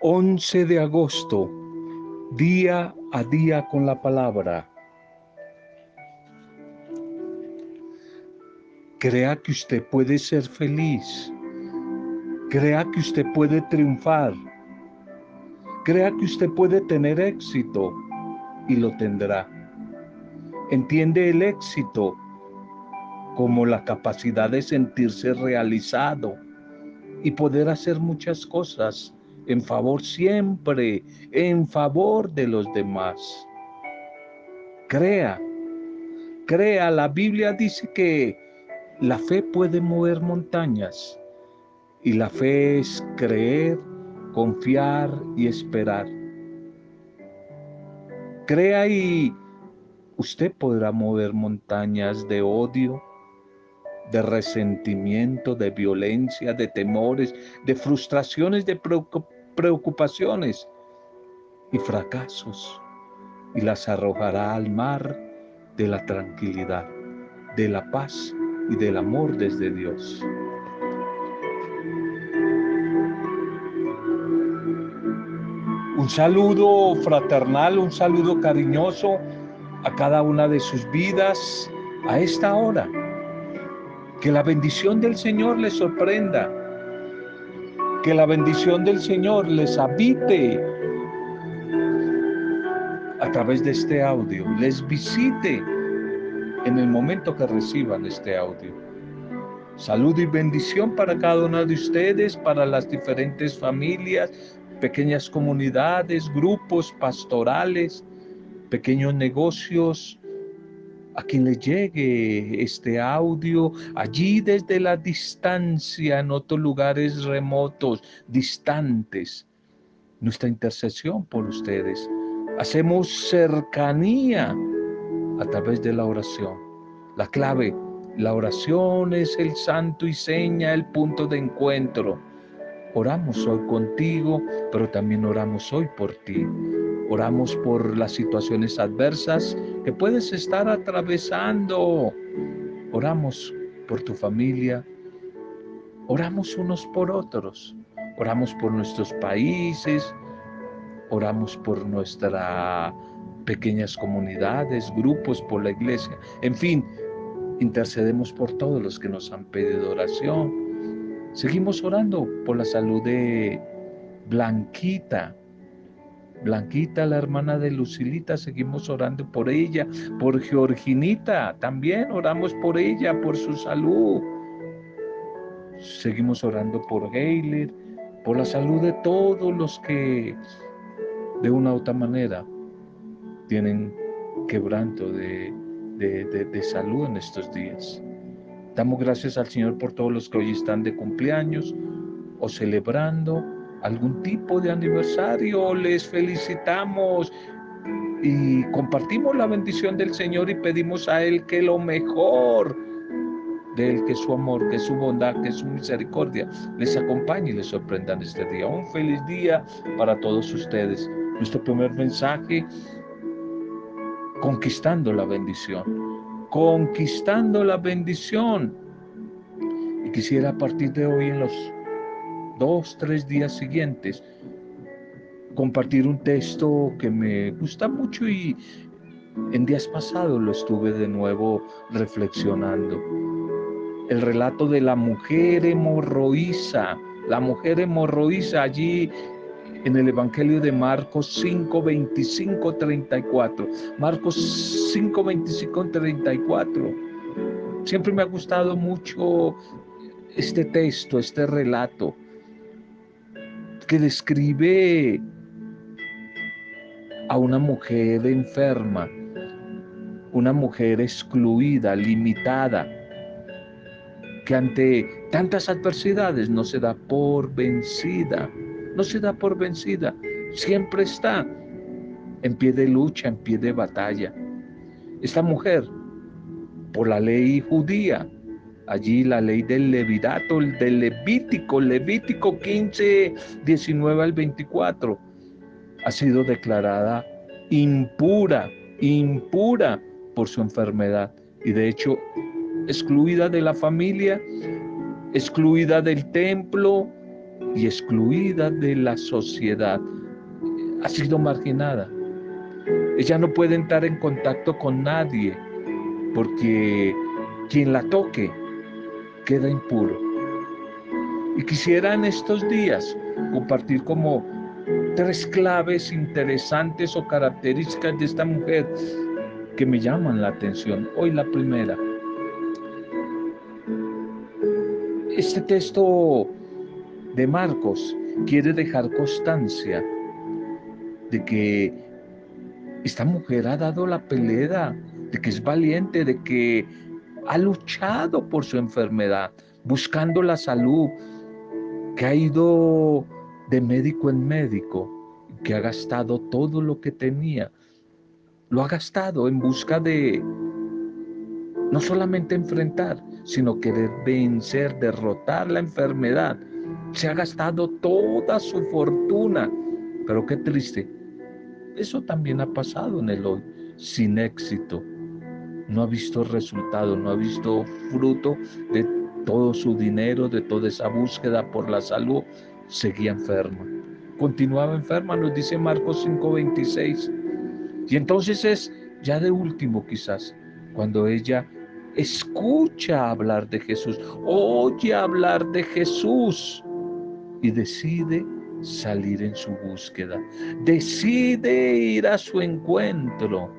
11 de agosto, día a día con la palabra. Crea que usted puede ser feliz. Crea que usted puede triunfar. Crea que usted puede tener éxito y lo tendrá. Entiende el éxito como la capacidad de sentirse realizado y poder hacer muchas cosas en favor siempre, en favor de los demás. Crea, crea, la Biblia dice que la fe puede mover montañas y la fe es creer, confiar y esperar. Crea y usted podrá mover montañas de odio, de resentimiento, de violencia, de temores, de frustraciones, de preocupaciones y fracasos y las arrojará al mar de la tranquilidad, de la paz y del amor desde Dios. Un saludo fraternal, un saludo cariñoso a cada una de sus vidas a esta hora que la bendición del Señor les sorprenda. Que la bendición del Señor les habite a través de este audio, les visite en el momento que reciban este audio. Salud y bendición para cada una de ustedes, para las diferentes familias, pequeñas comunidades, grupos pastorales, pequeños negocios, a quien le llegue este audio allí desde la distancia, en otros lugares remotos, distantes. Nuestra intercesión por ustedes. Hacemos cercanía a través de la oración. La clave, la oración es el santo y seña, el punto de encuentro. Oramos hoy contigo, pero también oramos hoy por ti. Oramos por las situaciones adversas que puedes estar atravesando. Oramos por tu familia. Oramos unos por otros. Oramos por nuestros países. Oramos por nuestras pequeñas comunidades, grupos, por la iglesia. En fin, intercedemos por todos los que nos han pedido oración. Seguimos orando por la salud de Blanquita, Blanquita, la hermana de Lucilita, seguimos orando por ella, por Georginita, también oramos por ella, por su salud. Seguimos orando por Heiler, por la salud de todos los que de una u otra manera tienen quebranto de, de salud en estos días. Damos gracias al Señor por todos los que hoy están de cumpleaños o celebrando algún tipo de aniversario, les felicitamos y compartimos la bendición del Señor y pedimos a Él que lo mejor de Él, que su amor, que su bondad, que su misericordia les acompañe y les sorprenda en este día. Un feliz día para todos ustedes. Nuestro primer mensaje, conquistando la bendición, conquistando la bendición. Y quisiera a partir de hoy en los dos, tres días siguientes, compartir un texto que me gusta mucho y en días pasados lo estuve de nuevo reflexionando. El relato de la mujer hemorroísa, la mujer hemorroísa allí en el Evangelio de Marcos 5, 25, 34. Marcos 5, 25, 34. Siempre me ha gustado mucho este texto, este relato que describe a una mujer enferma, una mujer excluida, limitada, que ante tantas adversidades no se da por vencida, no se da por vencida, siempre está en pie de lucha, en pie de batalla. Esta mujer, por la ley judía, allí la ley del levirato, del levítico, levítico 15, 19 al 24, ha sido declarada impura, impura por su enfermedad y de hecho excluida de la familia, excluida del templo, y excluida de la sociedad. Ha sido marginada. Ella no puede entrar en contacto con nadie porque quien la toque queda impuro. Y quisiera en estos días compartir como tres claves interesantes o características de esta mujer que me llaman la atención. Hoy la primera. Este texto de Marcos quiere dejar constancia de que esta mujer ha dado la pelea, de que es valiente, de que ha luchado por su enfermedad, buscando la salud, que ha ido de médico en médico, que ha gastado todo lo que tenía lo ha gastado en busca de no solamente enfrentar, sino querer vencer, derrotar la enfermedad. Se ha gastado toda su fortuna. Pero qué triste. Eso también ha pasado en el hoy, sin éxito. No ha visto resultado, no ha visto fruto de todo su dinero, de toda esa búsqueda por la salud. Seguía enferma. Continuaba enferma, nos dice Marcos 5:26 y entonces es ya de último quizás, cuando ella escucha hablar de Jesús, oye hablar de Jesús y decide salir en su búsqueda, decide ir a su encuentro.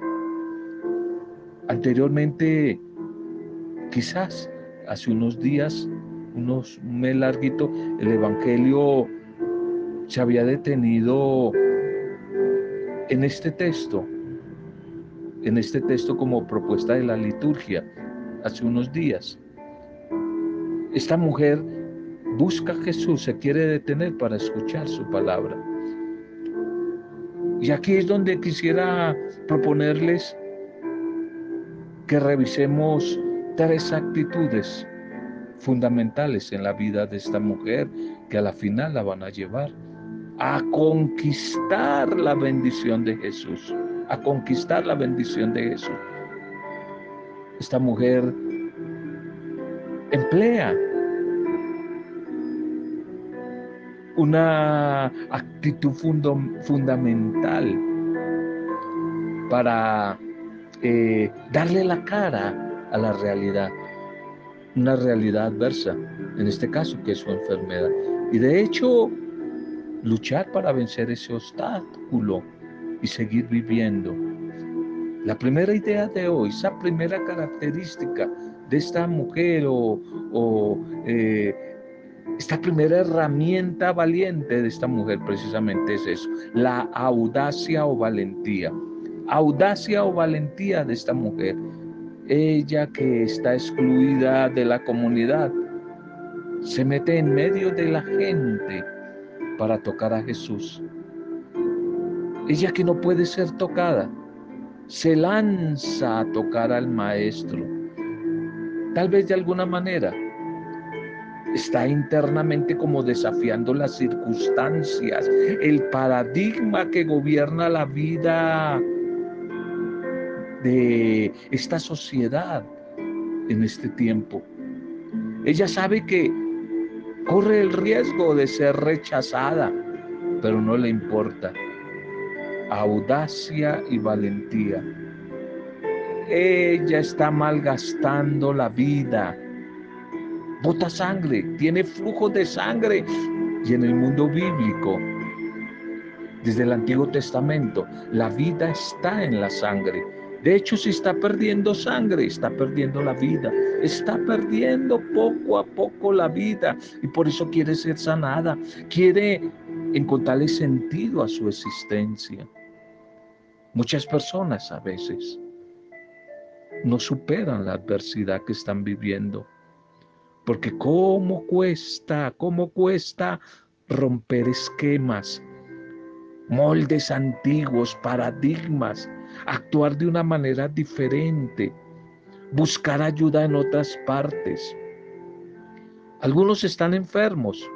Anteriormente, quizás hace unos días, unos un mes larguito, el Evangelio se había detenido en este texto en este texto como propuesta de la liturgia hace unos días. Esta mujer busca a Jesús, se quiere detener para escuchar su palabra. Y aquí es donde quisiera proponerles que revisemos tres actitudes fundamentales en la vida de esta mujer que a la final la van a llevar a conquistar la bendición de Jesús a conquistar la bendición de Jesús. Esta mujer emplea una actitud fundamental para eh, darle la cara a la realidad, una realidad adversa, en este caso que es su enfermedad. Y de hecho, luchar para vencer ese obstáculo y seguir viviendo. La primera idea de hoy, esa primera característica de esta mujer o, eh, esta primera herramienta valiente de esta mujer precisamente es eso, la audacia o valentía. Audacia o valentía de esta mujer. Ella que está excluida de la comunidad, se mete en medio de la gente para tocar a Jesús ella que no puede ser tocada, se lanza a tocar al maestro. Tal vez de alguna manera está internamente como desafiando las circunstancias, el paradigma que gobierna la vida de esta sociedad en este tiempo. Ella sabe que corre el riesgo de ser rechazada, pero no le importa audacia y valentía. Ella está malgastando la vida. Bota sangre, tiene flujo de sangre. Y en el mundo bíblico, desde el Antiguo Testamento, la vida está en la sangre. De hecho, si está perdiendo sangre, está perdiendo la vida. Está perdiendo poco a poco la vida. Y por eso quiere ser sanada. Quiere encontrarle sentido a su existencia. Muchas personas a veces no superan la adversidad que están viviendo. Porque cómo cuesta, cómo cuesta romper esquemas, moldes antiguos, paradigmas, actuar de una manera diferente, buscar ayuda en otras partes. Algunos están enfermos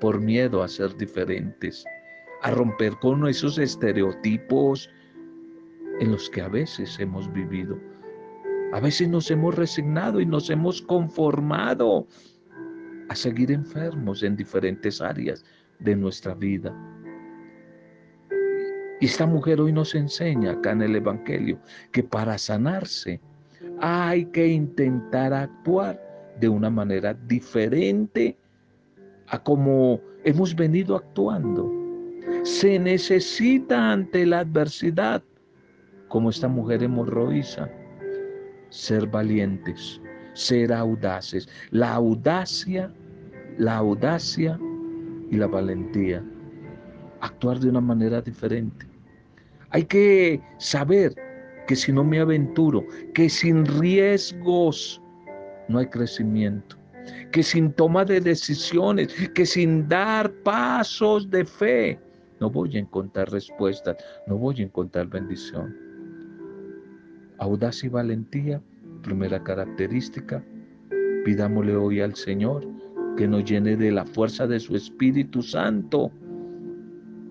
por miedo a ser diferentes, a romper con esos estereotipos en los que a veces hemos vivido. A veces nos hemos resignado y nos hemos conformado a seguir enfermos en diferentes áreas de nuestra vida. Y esta mujer hoy nos enseña acá en el Evangelio que para sanarse hay que intentar actuar de una manera diferente a como hemos venido actuando. Se necesita ante la adversidad, como esta mujer hemorroísa, ser valientes, ser audaces. La audacia, la audacia y la valentía. Actuar de una manera diferente. Hay que saber que si no me aventuro, que sin riesgos no hay crecimiento, que sin toma de decisiones, que sin dar pasos de fe, no voy a encontrar respuestas, no voy a encontrar bendición. Audacia y valentía, primera característica. Pidámosle hoy al Señor que nos llene de la fuerza de su Espíritu Santo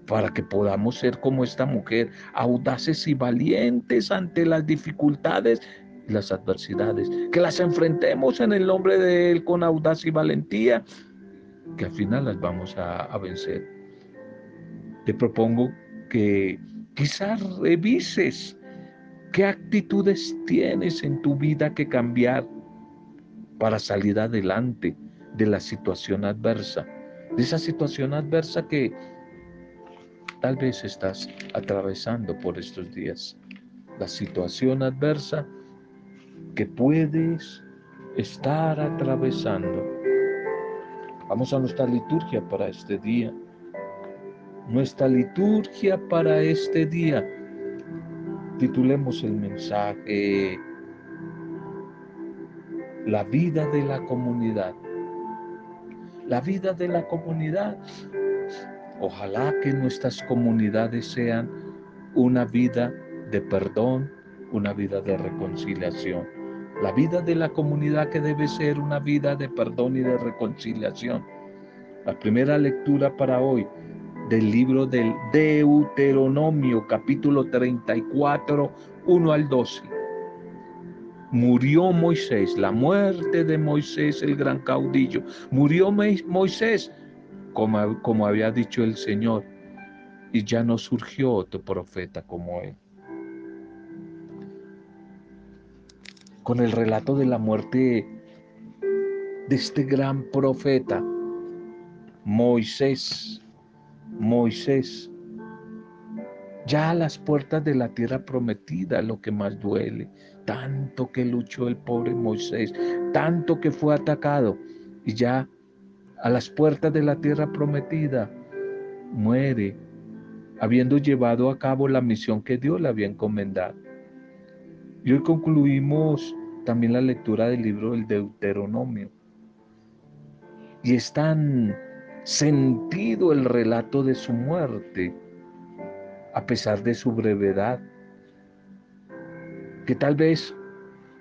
para que podamos ser como esta mujer, audaces y valientes ante las dificultades y las adversidades, que las enfrentemos en el nombre de Él con audacia y valentía, que al final las vamos a, a vencer. Te propongo que quizás revises qué actitudes tienes en tu vida que cambiar para salir adelante de la situación adversa, de esa situación adversa que tal vez estás atravesando por estos días. La situación adversa que puedes estar atravesando. Vamos a nuestra liturgia para este día. Nuestra liturgia para este día. Titulemos el mensaje La vida de la comunidad. La vida de la comunidad Ojalá que nuestras comunidades sean una vida de perdón, una vida de reconciliación. La vida de la comunidad que debe ser una vida de perdón y de reconciliación. La primera lectura para hoy del libro del Deuteronomio, capítulo 34, 1 al 12. Murió Moisés, la muerte de Moisés, el gran caudillo. Murió Moisés como, había dicho el Señor, y ya no surgió otro profeta como él. Con el relato de la muerte de este gran profeta, Moisés, Moisés, ya a las puertas de la tierra prometida, lo que más duele, tanto que luchó el pobre Moisés, tanto que fue atacado, y ya a las puertas de la tierra prometida, muere, habiendo llevado a cabo la misión que Dios le había encomendado. Y hoy concluimos también la lectura del libro del Deuteronomio. Y es tan sentido el relato de su muerte, a pesar de su brevedad, que tal vez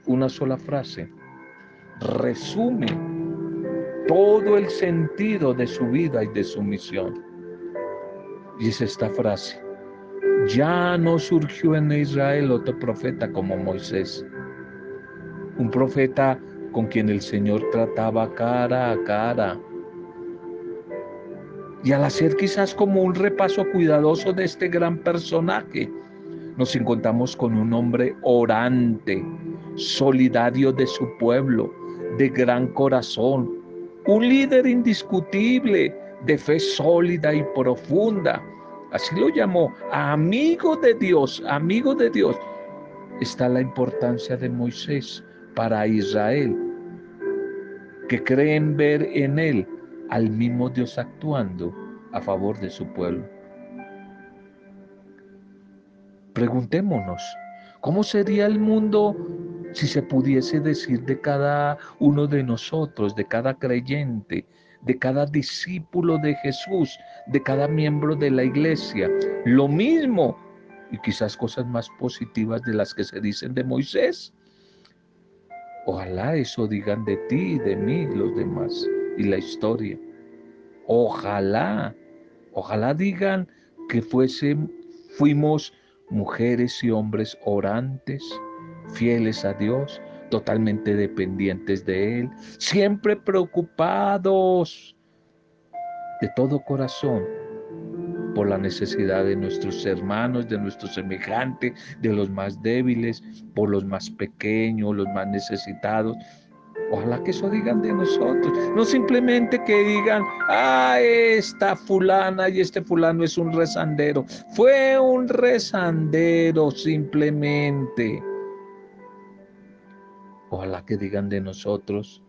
una sola frase resume todo el sentido de su vida y de su misión. Es esta frase, ya no surgió en Israel otro profeta como Moisés, un profeta con quien el Señor trataba cara a cara. Y al hacer quizás como un repaso cuidadoso de este gran personaje, nos encontramos con un hombre orante, solidario de su pueblo, de gran corazón, un líder indiscutible, de fe sólida y profunda. Así lo llamó, amigo de Dios, amigo de Dios. Está la importancia de Moisés para Israel, que creen ver en él al mismo Dios actuando a favor de su pueblo. Preguntémonos, ¿cómo sería el mundo si se pudiese decir de cada uno de nosotros, de cada creyente, de cada discípulo de Jesús, de cada miembro de la iglesia, lo mismo y quizás cosas más positivas de las que se dicen de Moisés. Ojalá eso digan de ti de mí los demás y la historia. Ojalá, ojalá digan que fuesen, fuimos mujeres y hombres orantes, fieles a Dios, totalmente dependientes de Él, siempre preocupados de todo corazón por la necesidad de nuestros hermanos, de nuestros semejantes, de los más débiles, por los más pequeños, los más necesitados. Ojalá que eso digan de nosotros, no simplemente que digan, ah, esta fulana y este fulano es un rezandero. Fue un rezandero simplemente. Ojalá que digan de nosotros,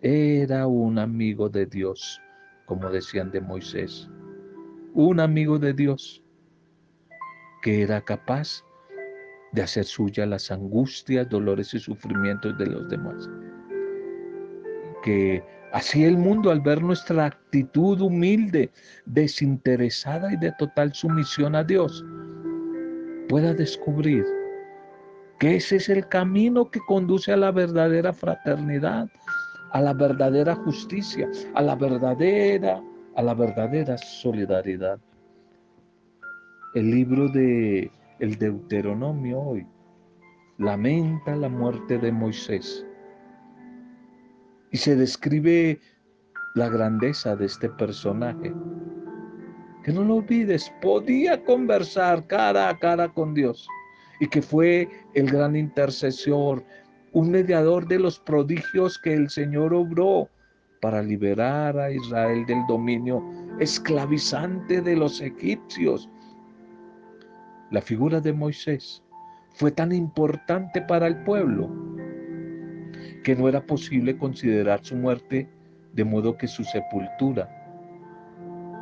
era un amigo de Dios, como decían de Moisés. Un amigo de Dios que era capaz de hacer suya las angustias, dolores y sufrimientos de los demás que así el mundo al ver nuestra actitud humilde, desinteresada y de total sumisión a Dios, pueda descubrir que ese es el camino que conduce a la verdadera fraternidad, a la verdadera justicia, a la verdadera, a la verdadera solidaridad. El libro de el Deuteronomio hoy lamenta la muerte de Moisés y se describe la grandeza de este personaje. Que no lo olvides, podía conversar cara a cara con Dios y que fue el gran intercesor, un mediador de los prodigios que el Señor obró para liberar a Israel del dominio esclavizante de los egipcios. La figura de Moisés fue tan importante para el pueblo que no era posible considerar su muerte de modo que su sepultura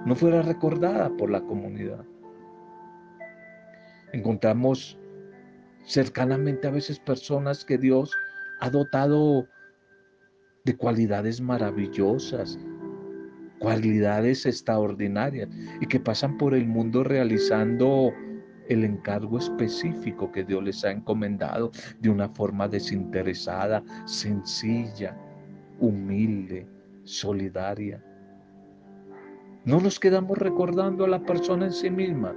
no fuera recordada por la comunidad. Encontramos cercanamente a veces personas que Dios ha dotado de cualidades maravillosas, cualidades extraordinarias y que pasan por el mundo realizando el encargo específico que Dios les ha encomendado de una forma desinteresada, sencilla, humilde, solidaria. No nos quedamos recordando a la persona en sí misma,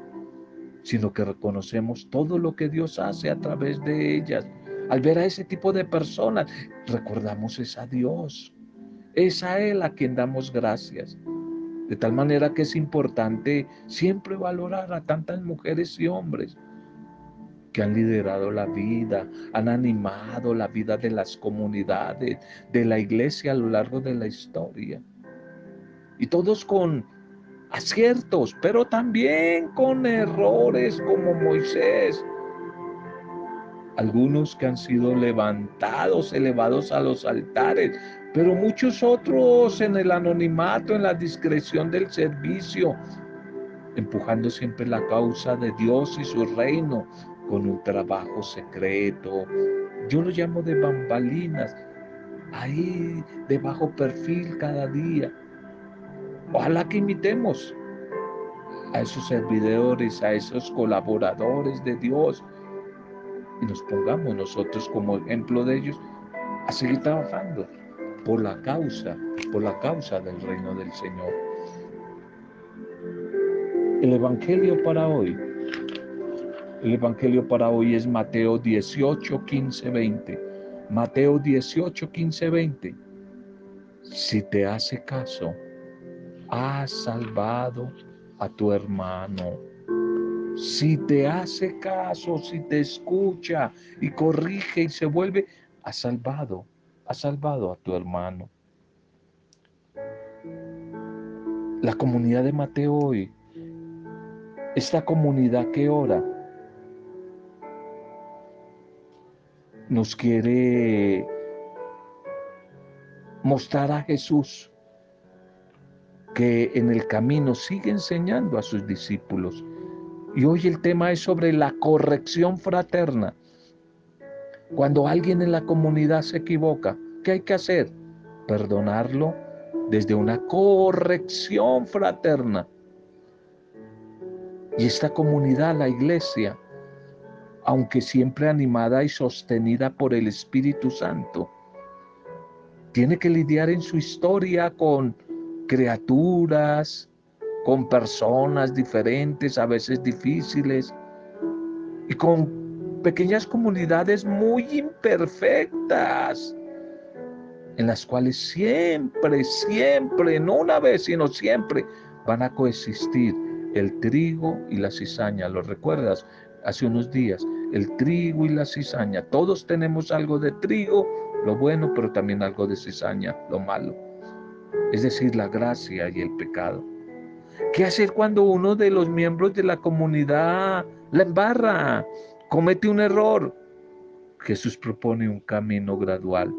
sino que reconocemos todo lo que Dios hace a través de ellas. Al ver a ese tipo de personas, recordamos es a Dios. Es a Él a quien damos gracias. De tal manera que es importante siempre valorar a tantas mujeres y hombres que han liderado la vida, han animado la vida de las comunidades, de la iglesia a lo largo de la historia. Y todos con aciertos, pero también con errores como Moisés. Algunos que han sido levantados, elevados a los altares, pero muchos otros en el anonimato, en la discreción del servicio, empujando siempre la causa de Dios y su reino con un trabajo secreto. Yo lo llamo de bambalinas, ahí de bajo perfil cada día. Ojalá que imitemos a esos servidores, a esos colaboradores de Dios y nos pongamos nosotros como ejemplo de ellos a seguir trabajando por la causa, por la causa del reino del Señor. El Evangelio para hoy, el Evangelio para hoy es Mateo 18, 15, 20. Mateo 18, 15, 20. Si te hace caso, has salvado a tu hermano. Si te hace caso, si te escucha y corrige y se vuelve, has salvado salvado a tu hermano. La comunidad de Mateo hoy, esta comunidad que ora, nos quiere mostrar a Jesús que en el camino sigue enseñando a sus discípulos. Y hoy el tema es sobre la corrección fraterna. Cuando alguien en la comunidad se equivoca, ¿qué hay que hacer? Perdonarlo desde una corrección fraterna. Y esta comunidad, la iglesia, aunque siempre animada y sostenida por el Espíritu Santo, tiene que lidiar en su historia con criaturas, con personas diferentes, a veces difíciles, y con pequeñas comunidades muy imperfectas, en las cuales siempre, siempre, no una vez, sino siempre, van a coexistir el trigo y la cizaña. ¿Lo recuerdas? Hace unos días, el trigo y la cizaña. Todos tenemos algo de trigo, lo bueno, pero también algo de cizaña, lo malo. Es decir, la gracia y el pecado. ¿Qué hacer cuando uno de los miembros de la comunidad la embarra, comete un error? Jesús propone un camino gradual.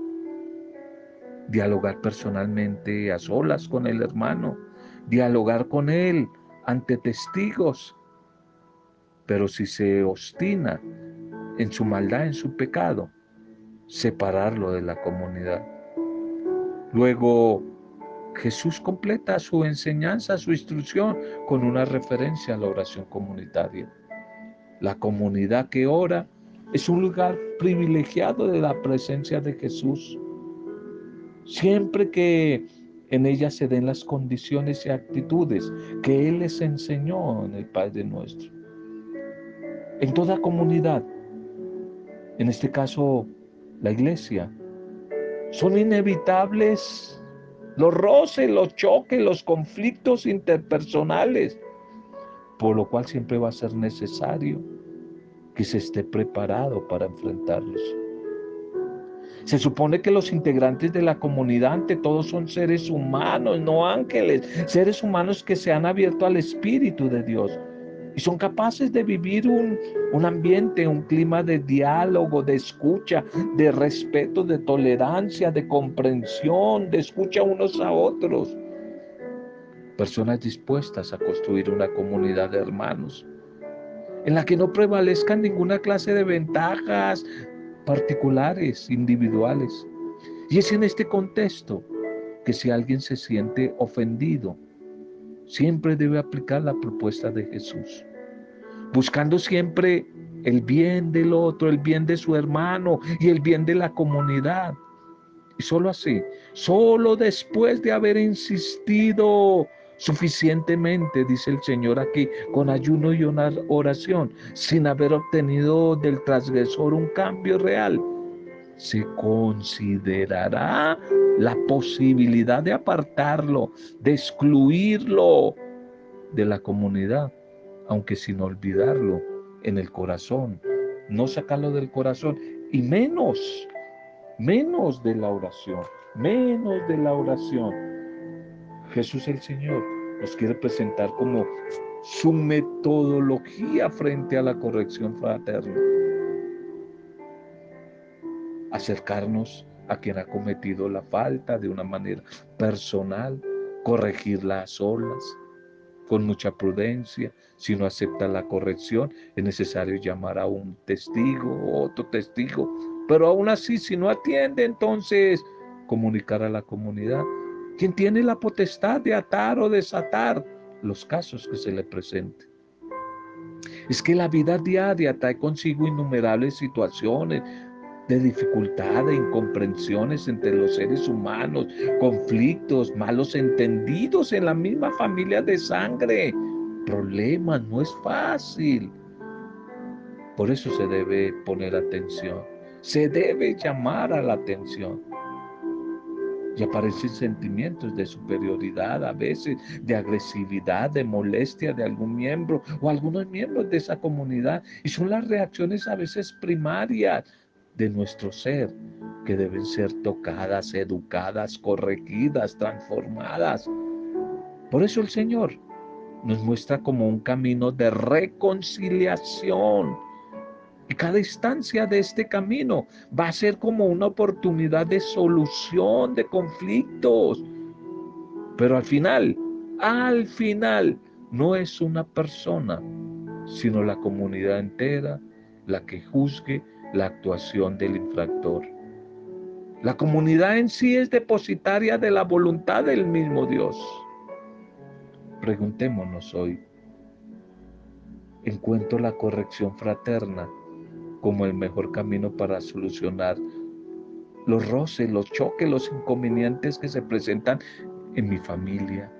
Dialogar personalmente a solas con el hermano, dialogar con él ante testigos. Pero si se obstina en su maldad, en su pecado, separarlo de la comunidad. Luego, Jesús completa su enseñanza, su instrucción con una referencia a la oración comunitaria. La comunidad que ora es un lugar privilegiado de la presencia de Jesús. Siempre que en ella se den las condiciones y actitudes que Él les enseñó en el Padre nuestro. En toda comunidad, en este caso la iglesia, son inevitables los roces, los choques, los conflictos interpersonales, por lo cual siempre va a ser necesario que se esté preparado para enfrentarlos. Se supone que los integrantes de la comunidad ante todo son seres humanos, no ángeles, seres humanos que se han abierto al Espíritu de Dios y son capaces de vivir un, un, ambiente, un clima de diálogo, de escucha, de respeto, de tolerancia, de comprensión, de escucha unos a otros. Personas dispuestas a construir una comunidad de hermanos en la que no prevalezcan ninguna clase de ventajas particulares, individuales. Y es en este contexto que si alguien se siente ofendido, siempre debe aplicar la propuesta de Jesús, buscando siempre el bien del otro, el bien de su hermano y el bien de la comunidad. Y solo así, solo después de haber insistido suficientemente, dice el Señor aquí, con ayuno y una oración, sin haber obtenido del transgresor un cambio real, se considerará la posibilidad de apartarlo, de excluirlo de la comunidad, aunque sin olvidarlo en el corazón, no sacarlo del corazón y menos, menos de la oración, menos de la oración Jesús el Señor nos quiere presentar como su metodología frente a la corrección fraterna. Acercarnos a quien ha cometido la falta de una manera personal, corregirla a solas, con mucha prudencia. Si no acepta la corrección, es necesario llamar a un testigo, otro testigo. Pero aún así, si no atiende, entonces comunicar a la comunidad quien tiene la potestad de atar o desatar los casos que se le presenten. Es que la vida diaria trae consigo innumerables situaciones de dificultad, de incomprensiones entre los seres humanos, conflictos, malos entendidos en la misma familia de sangre. Problemas, no es fácil. Por eso se debe poner atención, se debe llamar a la atención y aparecen sentimientos de superioridad, a veces de agresividad, de molestia de algún miembro o algunos miembros de esa comunidad. Y son las reacciones a veces primarias de nuestro ser que deben ser tocadas, educadas, corregidas, transformadas. Por eso el Señor nos muestra como un camino de reconciliación cada instancia de este camino va a ser como una oportunidad de solución de conflictos. Pero al final, al final, no es una persona, sino la comunidad entera la que juzgue la actuación del infractor. La comunidad en sí es depositaria de la voluntad del mismo Dios. Preguntémonos hoy, ¿encuentro la corrección fraterna como el mejor camino para solucionar los roces, los choques, los inconvenientes que se presentan en mi familia,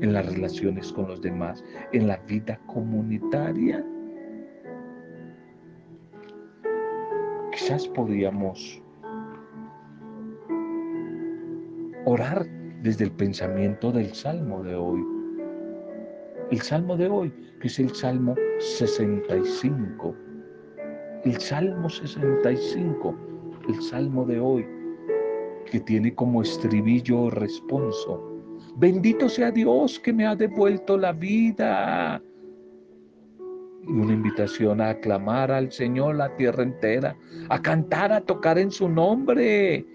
en las relaciones con los demás, en la vida comunitaria. quizás podíamos orar desde el pensamiento del Salmo de hoy. El Salmo de hoy, que es el Salmo 65. El Salmo 65, el Salmo de hoy, que tiene como estribillo responso. Bendito sea Dios que me ha devuelto la vida. Y una invitación a aclamar al Señor la tierra entera, a cantar, a tocar en su nombre.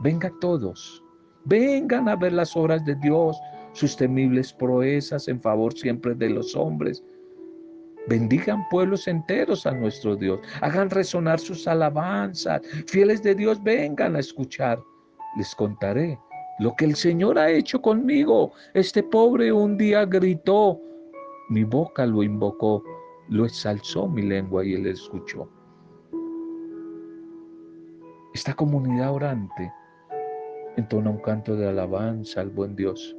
Venga todos, vengan a ver las obras de Dios, sus temibles proezas en favor siempre de los hombres. Bendigan pueblos enteros a nuestro Dios. Hagan resonar sus alabanzas. Fieles de Dios, vengan a escuchar. Les contaré lo que el Señor ha hecho conmigo. Este pobre un día gritó, mi boca lo invocó, lo exalzó mi lengua y él escuchó. Esta comunidad orante entona un canto de alabanza al buen Dios,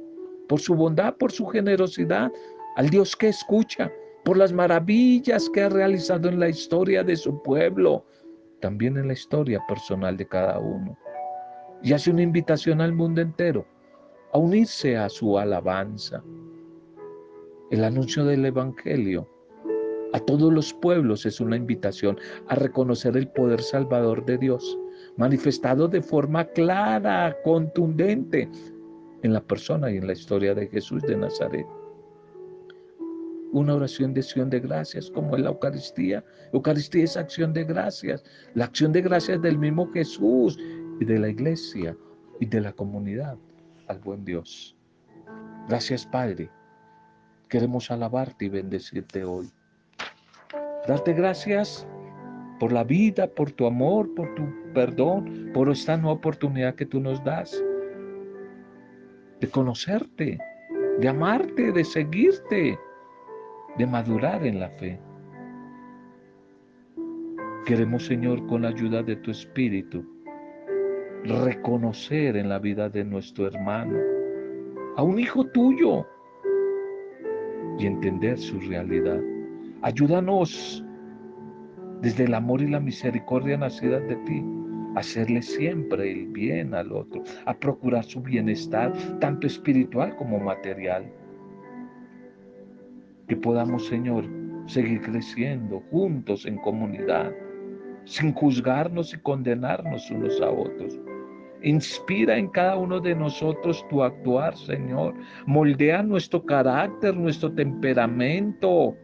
por su bondad, por su generosidad, al Dios que escucha, por las maravillas que ha realizado en la historia de su pueblo, también en la historia personal de cada uno. Y hace una invitación al mundo entero a unirse a su alabanza. El anuncio del Evangelio a todos los pueblos es una invitación a reconocer el poder salvador de Dios manifestado de forma clara, contundente en la persona y en la historia de Jesús de Nazaret. Una oración de acción de gracias como en la Eucaristía. Eucaristía es acción de gracias. La acción de gracias del mismo Jesús y de la iglesia y de la comunidad al buen Dios. Gracias Padre. Queremos alabarte y bendecirte hoy. Darte gracias por la vida, por tu amor, por tu perdón, por esta nueva oportunidad que tú nos das de conocerte, de amarte, de seguirte, de madurar en la fe. Queremos, Señor, con la ayuda de tu Espíritu, reconocer en la vida de nuestro hermano a un hijo tuyo y entender su realidad. Ayúdanos desde el amor y la misericordia nacida de ti, hacerle siempre el bien al otro, a procurar su bienestar, tanto espiritual como material. Que podamos, Señor, seguir creciendo juntos en comunidad, sin juzgarnos y condenarnos unos a otros. Inspira en cada uno de nosotros tu actuar, Señor. Moldea nuestro carácter, nuestro temperamento,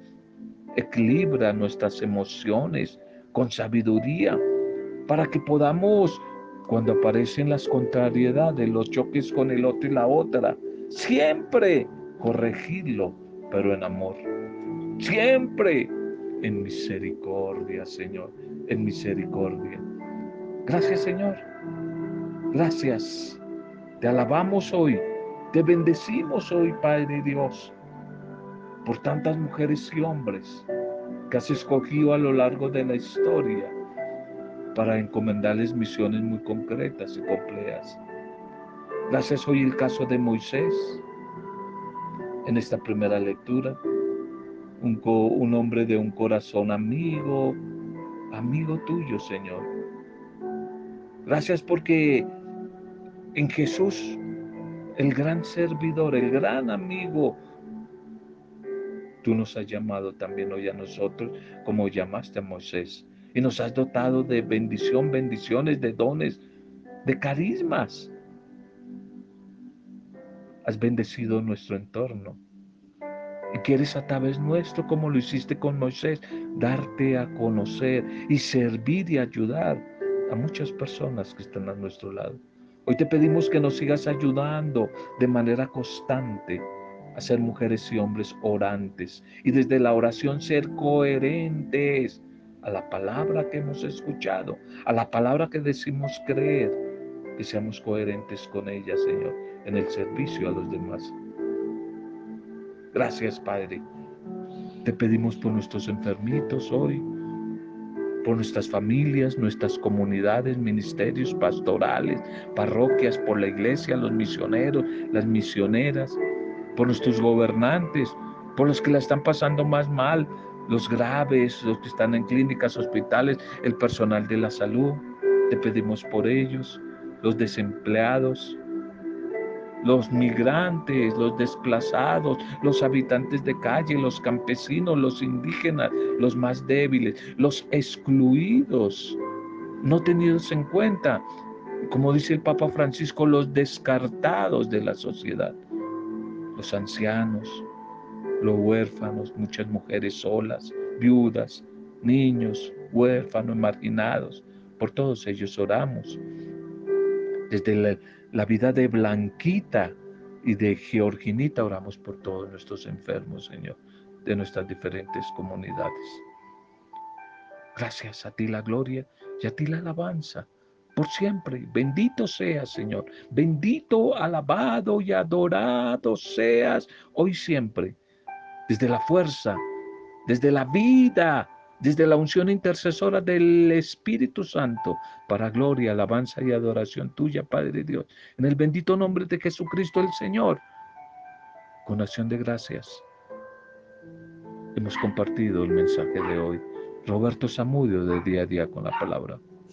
equilibra nuestras emociones con sabiduría para que podamos, cuando aparecen las contrariedades, los choques con el otro y la otra, siempre corregirlo, pero en amor. Siempre en misericordia, Señor, en misericordia. Gracias, Señor. Gracias. Te alabamos hoy. Te bendecimos hoy, Padre Dios por tantas mujeres y hombres que has escogido a lo largo de la historia para encomendarles misiones muy concretas y complejas. Gracias hoy el caso de Moisés en esta primera lectura, un, hombre de un corazón amigo, amigo tuyo, Señor. Gracias porque en Jesús, el gran servidor, el gran amigo, Tú nos has llamado también hoy a nosotros como llamaste a Moisés. Y nos has dotado de bendición, bendiciones, de dones, de carismas. Has bendecido nuestro entorno. Y quieres a través nuestro, como lo hiciste con Moisés, darte a conocer y servir y ayudar a muchas personas que están a nuestro lado. Hoy te pedimos que nos sigas ayudando de manera constante a ser mujeres y hombres orantes y desde la oración ser coherentes a la palabra que hemos escuchado, a la palabra que decimos creer, que seamos coherentes con ella, Señor, en el servicio a los demás. Gracias, Padre. Te pedimos por nuestros enfermitos hoy, por nuestras familias, nuestras comunidades, ministerios pastorales, parroquias, por la iglesia, los misioneros, las misioneras, por nuestros gobernantes, por los que la están pasando más mal, los graves, los que están en clínicas, hospitales, el personal de la salud. Te pedimos por ellos, los desempleados, los migrantes, los desplazados, los habitantes de calle, los campesinos, los indígenas, los más débiles, los excluidos, no tenidos en cuenta, como dice el Papa Francisco, los descartados de la sociedad, los ancianos, los huérfanos, muchas mujeres solas, viudas, niños, huérfanos, marginados. Por todos ellos oramos. Desde vida de Blanquita y de Georginita oramos por todos nuestros enfermos, Señor, de nuestras diferentes comunidades. Gracias a ti la gloria y a ti la alabanza por siempre. Bendito seas, Señor. Bendito, alabado y adorado seas hoy siempre. Desde la fuerza, desde la vida, desde la unción intercesora del Espíritu Santo, para gloria, alabanza y adoración tuya, Padre Dios. En el bendito nombre de Jesucristo el Señor. Con acción de gracias. Hemos compartido el mensaje de hoy. Roberto Zamudio de día a día con la palabra.